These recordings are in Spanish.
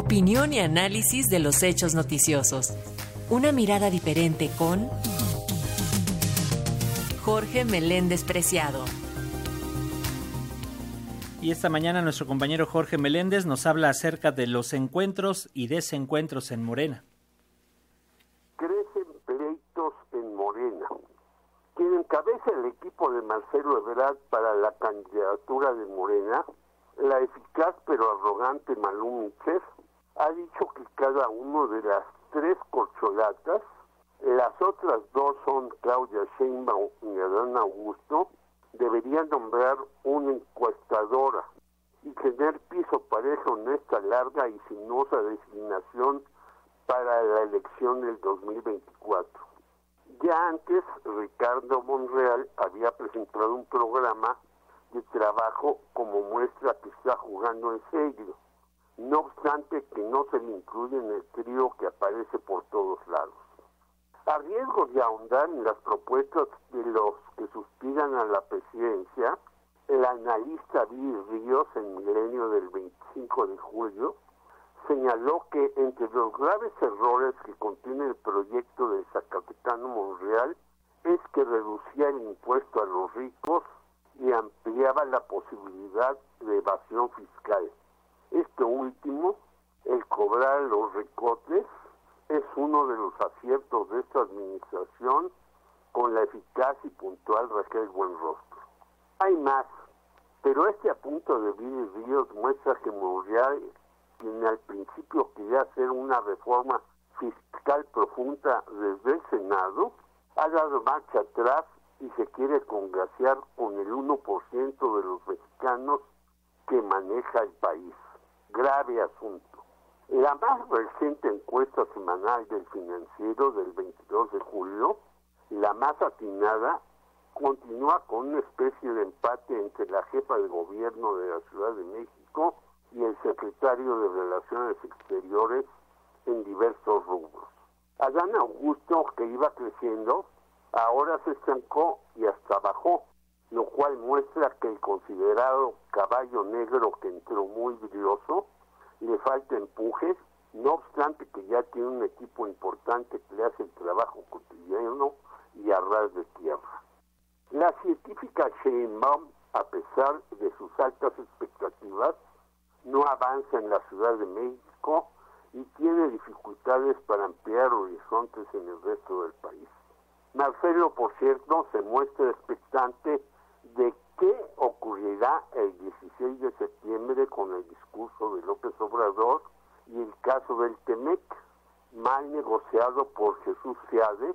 Opinión y análisis de los hechos noticiosos. Una mirada diferente con Jorge Meléndez Preciado. Y esta mañana nuestro compañero Jorge Meléndez nos habla acerca de los encuentros y desencuentros en Morena. Crecen pleitos en Morena. Quien encabeza el equipo de Marcelo Ebrard para la candidatura de Morena, la eficaz pero arrogante Malú ha dicho que cada uno de las tres corcholatas, las otras dos son Claudia Sheinbaum y Adán Augusto, deberían nombrar una encuestadora y tener piso parejo en esta larga y sinuosa designación para la elección del 2024. Ya antes, Ricardo Monreal había presentado un programa de trabajo como muestra que está jugando en serio, no obstante que no se le incluye en el trío que aparece por todos lados. A riesgo de ahondar en las propuestas de los que suspiran a la presidencia, el analista Bill Ríos en Milenio del 25 de julio señaló que entre los graves errores que contiene el proyecto de Zacatecano Monreal es que reducía el impuesto a los ricos y ampliaba la posibilidad de evasión fiscal. Este último, el cobrar los recortes, es uno de los aciertos de esta administración con la eficaz y puntual Raquel Buenrostro. Hay más, pero este apunto de Billy Ríos muestra que Monreal, quien al principio quería hacer una reforma fiscal profunda desde el Senado, ha dado marcha atrás y se quiere congraciar con el 1% de los mexicanos que maneja el país. Grave asunto. La más reciente encuesta semanal del financiero del 22 de julio, la más atinada, continúa con una especie de empate entre la jefa de gobierno de la Ciudad de México y el secretario de Relaciones Exteriores en diversos rubros. Adán Augusto, que iba creciendo, ahora se estancó y hasta bajó, lo cual muestra que el considerado caballo negro que entró muy brilloso le falta empuje, no obstante que ya tiene un equipo importante que le hace el trabajo cotidiano y a ras de tierra. La científica Sheinbaum, a pesar de sus altas expectativas, no avanza en la Ciudad de México y tiene dificultades para ampliar horizontes en el resto del país. Marcelo, por cierto, se muestra expectante de qué ocurrirá el 16 de septiembre con el discurso de López Obrador y el caso del Temec, mal negociado por Jesús Seade,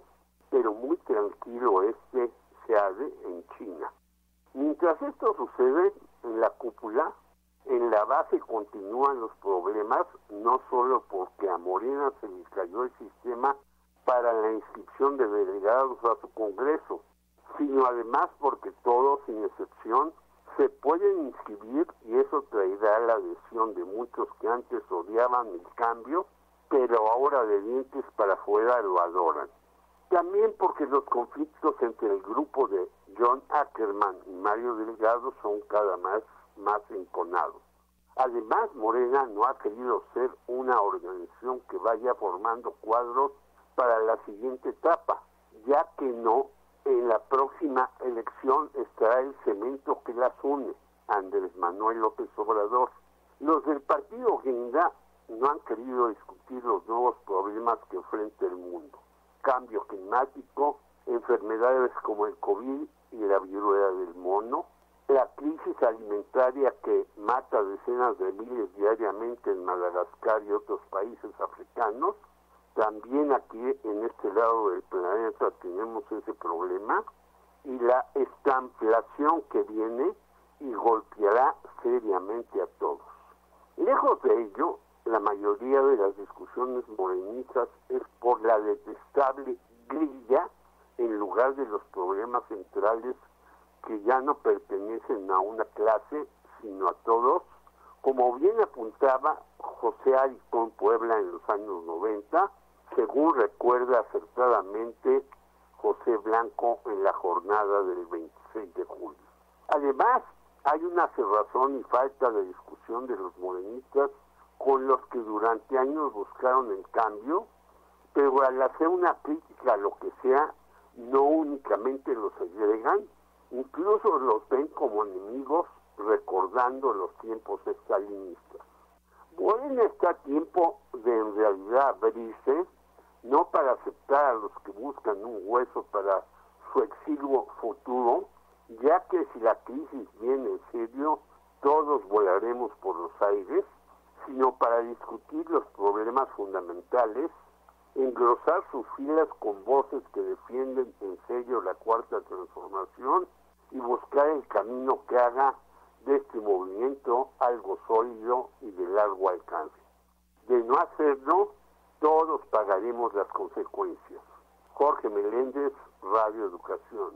pero muy tranquilo este Seade en China. Mientras esto sucede en la cúpula, en la base continúan los problemas, no solo porque a Morena se le cayó el sistema para la inscripción de delegados a su Congreso, sino además porque todos, sin excepción, se pueden inscribir y eso traerá la adhesión de muchos que antes odiaban el cambio, pero ahora de dientes para afuera lo adoran. También porque los conflictos entre el grupo de John Ackerman y Mario Delgado son cada más, más enconados. Además, Morena no ha querido ser una organización que vaya formando cuadros para la siguiente etapa, ya que no en la próxima elección estará el cemento que las une, Andrés Manuel López Obrador. Los del partido Guinda no han querido discutir los nuevos problemas que enfrenta el mundo. Cambio climático, enfermedades como el COVID y la viruela del mono, la crisis alimentaria que mata decenas de miles diariamente en Madagascar y otros países africanos, también aquí en este lado del planeta tenemos ese problema y la estamplación que viene y golpeará seriamente a todos. Lejos de ello, la mayoría de las discusiones morenistas es por la detestable grilla en lugar de los problemas centrales que ya no pertenecen a una clase, sino a todos, como bien apuntaba José Aricón Puebla en los años 90, según recuerda acertadamente José Blanco en la jornada del 26 de julio. Además, hay una cerrazón y falta de discusión de los morenistas con los que durante años buscaron el cambio, pero al hacer una crítica a lo que sea, no únicamente los agregan, incluso los ven como enemigos recordando los tiempos estalinistas. Morena está a tiempo de en realidad abrirse, no para aceptar a los que buscan un hueso para su exilio futuro, ya que si la crisis viene en serio, todos volaremos por los aires, sino para discutir los problemas fundamentales, engrosar sus filas con voces que defienden en serio la cuarta transformación y buscar el camino que haga de este movimiento algo sólido y de largo alcance. De no hacerlo, todos pagaremos las consecuencias. Jorge Meléndez, Radio Educación.